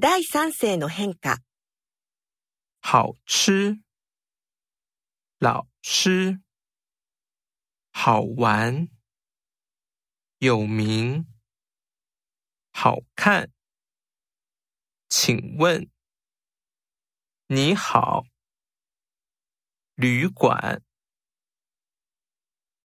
第三世の変化。好吃，老师，好玩，有名，好看，请问，你好，旅馆。